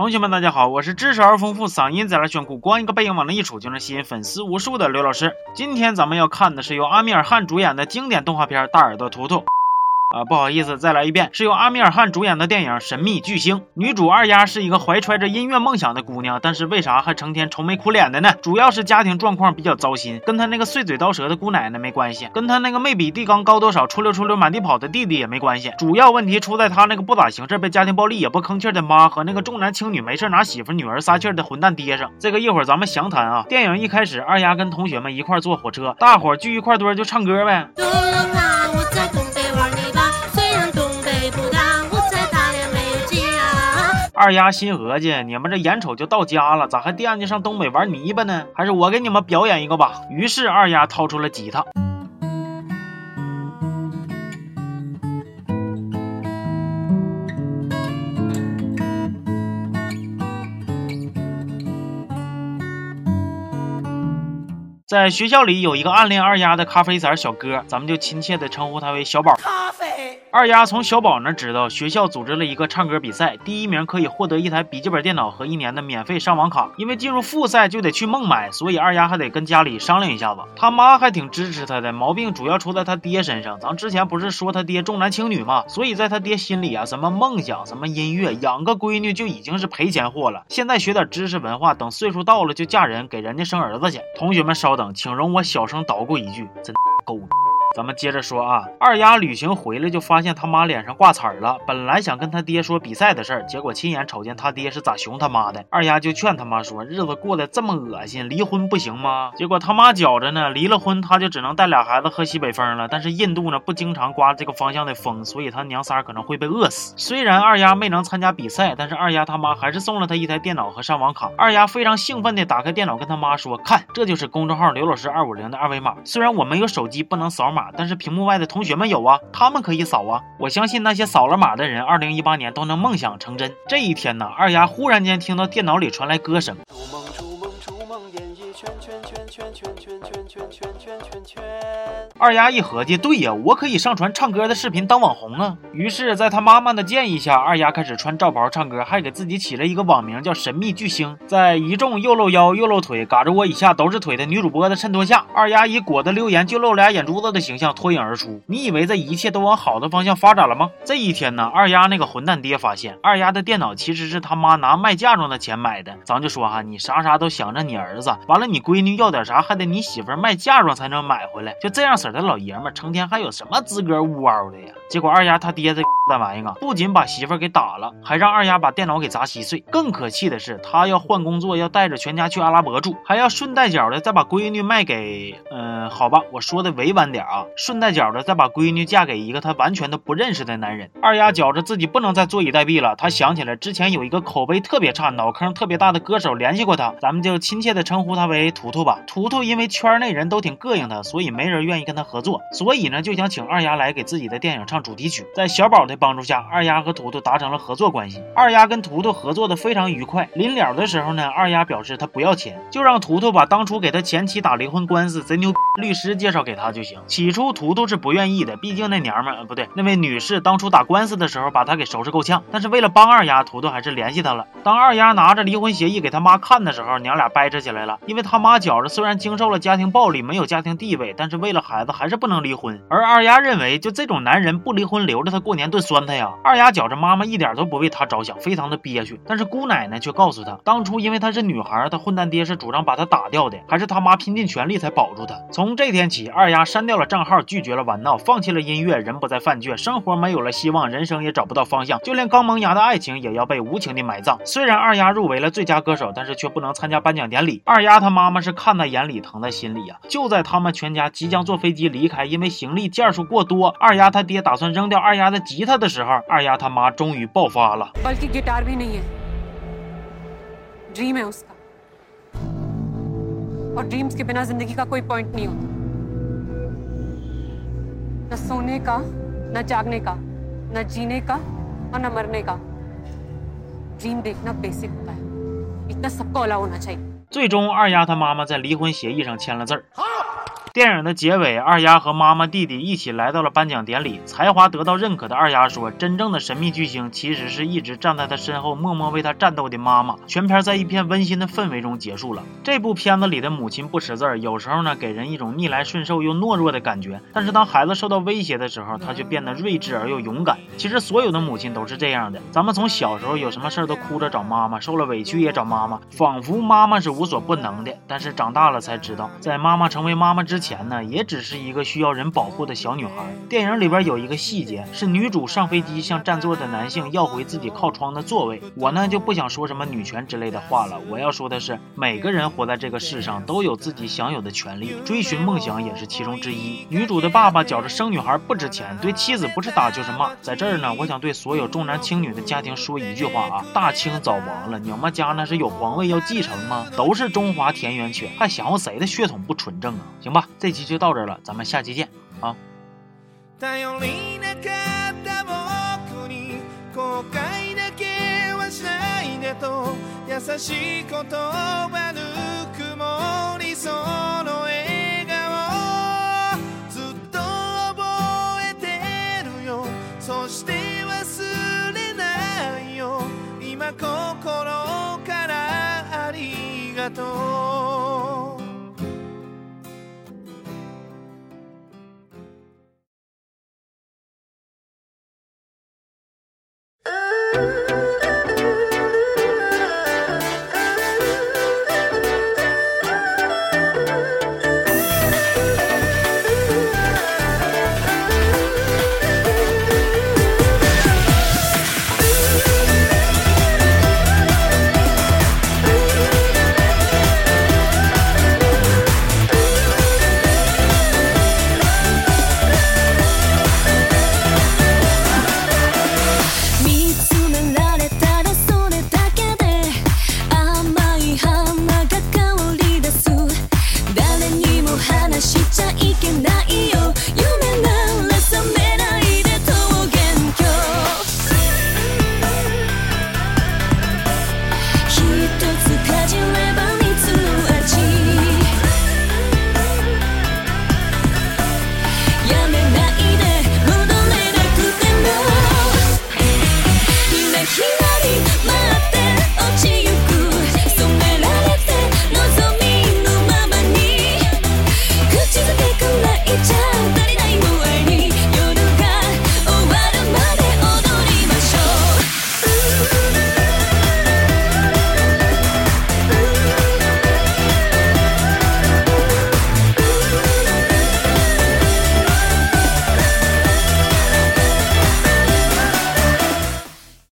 同学们，大家好，我是知识而丰富、嗓音贼拉炫酷、光一个背影往那一杵就能吸引粉丝无数的刘老师。今天咱们要看的是由阿米尔汗主演的经典动画片《大耳朵图图》。啊，不好意思，再来一遍，是由阿米尔汗主演的电影《神秘巨星》。女主二丫是一个怀揣着音乐梦想的姑娘，但是为啥还成天愁眉苦脸的呢？主要是家庭状况比较糟心，跟她那个碎嘴刀舌的姑奶奶没关系，跟她那个没比地缸高多少、出溜出溜满地跑的弟弟也没关系。主要问题出在她那个不咋行事、被家庭暴力也不吭气的妈和那个重男轻女、没事拿媳妇女儿撒气的混蛋爹上。这个一会儿咱们详谈啊。电影一开始，二丫跟同学们一块坐火车，大伙聚一块堆就唱歌呗。二丫心合计，你们这眼瞅就到家了，咋还惦记上东北玩泥巴呢？还是我给你们表演一个吧。于是二丫掏出了吉他。在学校里有一个暗恋二丫的咖啡色小哥，咱们就亲切的称呼他为小宝。咖啡。二丫从小宝那知道学校组织了一个唱歌比赛，第一名可以获得一台笔记本电脑和一年的免费上网卡。因为进入复赛就得去孟买，所以二丫还得跟家里商量一下子。他妈还挺支持他的，毛病主要出在他爹身上。咱之前不是说他爹重男轻女吗？所以在他爹心里啊，什么梦想，什么音乐，养个闺女就已经是赔钱货了。现在学点知识文化，等岁数到了就嫁人，给人家生儿子去。同学们稍等。请容我小声捣鼓一句，真够。咱们接着说啊，二丫旅行回来就发现他妈脸上挂彩了。本来想跟他爹说比赛的事儿，结果亲眼瞅见他爹是咋熊他妈的。二丫就劝他妈说，日子过得这么恶心，离婚不行吗？结果他妈觉着呢，离了婚他就只能带俩孩子喝西北风了。但是印度呢不经常刮这个方向的风，所以他娘仨可能会被饿死。虽然二丫没能参加比赛，但是二丫他妈还是送了他一台电脑和上网卡。二丫非常兴奋地打开电脑，跟他妈说，看，这就是公众号刘老师二五零的二维码。虽然我没有手机，不能扫码。但是屏幕外的同学们有啊，他们可以扫啊。我相信那些扫了码的人，二零一八年都能梦想成真。这一天呢，二丫忽然间听到电脑里传来歌声。二丫一合计，对呀，我可以上传唱歌的视频当网红啊。于是，在他妈妈的建议下，二丫开始穿罩袍唱歌，还给自己起了一个网名叫“神秘巨星”。在一众又露腰又露腿、嘎着窝以下都是腿的女主播的衬托下，二丫以裹得溜严就露俩眼珠子的形象脱颖而出。你以为这一切都往好的方向发展了吗？这一天呢，二丫那个混蛋爹发现，二丫的电脑其实是他妈拿卖嫁妆的钱买的。咱就说哈，你啥啥都想着你儿子，完了你闺女要点啥，还得你媳妇卖嫁妆才能买回来，就这样式。的老爷们儿成天还有什么资格呜嗷的呀？结果二丫他爹这蛋玩意儿啊，不仅把媳妇给打了，还让二丫把电脑给砸稀碎。更可气的是，他要换工作，要带着全家去阿拉伯住，还要顺带脚的再把闺女卖给……嗯，好吧，我说的委婉点啊，顺带脚的再把闺女嫁给一个他完全都不认识的男人。二丫觉着自己不能再坐以待毙了，他想起来之前有一个口碑特别差、脑坑特别大的歌手联系过他，咱们就亲切的称呼他为图图吧。图图因为圈内人都挺膈应他，所以没人愿意跟他合作。所以呢，就想请二丫来给自己的电影唱主题曲。在小宝的帮助下，二丫和图图达成了合作关系。二丫跟图图合作的非常愉快。临了的时候呢，二丫表示她不要钱，就让图图把当初给他前妻打离婚官司贼牛律师介绍给他就行。起初图图是不愿意的，毕竟那娘们儿不对，那位女士当初打官司的时候把他给收拾够呛。但是为了帮二丫，图图还是联系他了。当二丫拿着离婚协议给他妈看的时候，娘俩掰扯起来了。因为他妈觉着虽然经受了家庭暴力，没有家庭地位，但是为了孩子还是不能离婚。而二丫认为，就这种男人不离婚，留着他过年炖酸菜呀。二丫觉着妈妈一点都不为他着想，非常的憋屈。但是姑奶奶却告诉他，当初因为她是女孩，她混蛋爹是主张把她打掉的，还是他妈拼尽全力才保住她。从这天起，二丫删掉了账号，拒绝了玩闹，放弃了音乐，人不再犯倔，生活没有了希望，人生也找不到方向，就连刚萌芽的爱情也要被无情的埋葬。虽然二丫入围了最佳歌手，但是却不能参加颁奖典礼。二丫她妈妈是看在眼里，疼在心里呀。就在他们全家即将坐飞机离开，因为行李件数过多，二丫他爹打算扔掉二丫的吉他的时候，二丫他妈终于爆发了。最终，二丫她妈妈在离婚协议上签了字儿。电影的结尾，二丫和妈妈、弟弟一起来到了颁奖典礼。才华得到认可的二丫说：“真正的神秘巨星，其实是一直站在他身后默默为他战斗的妈妈。”全片在一片温馨的氛围中结束了。这部片子里的母亲不识字，有时候呢给人一种逆来顺受又懦弱的感觉。但是当孩子受到威胁的时候，他却变得睿智而又勇敢。其实所有的母亲都是这样的。咱们从小时候有什么事儿都哭着找妈妈，受了委屈也找妈妈，仿佛妈妈是无所不能的。但是长大了才知道，在妈妈成为妈妈之前呢，也只是一个需要人保护的小女孩。电影里边有一个细节，是女主上飞机向占座的男性要回自己靠窗的座位。我呢就不想说什么女权之类的话了，我要说的是，每个人活在这个世上都有自己享有的权利，追寻梦想也是其中之一。女主的爸爸觉着生女孩不值钱，对妻子不是打就是骂。在这儿呢，我想对所有重男轻女的家庭说一句话啊：大清早亡了，你们家那是有皇位要继承吗？都是中华田园犬，还想谁的血统不纯正啊？行吧，这期就到这了，咱们下期见啊！頼りなかった僕に後悔だけはしないでと優しい言葉ぬくもりその笑顔ずっと覚えてるよそして忘れないよ今心からありがとう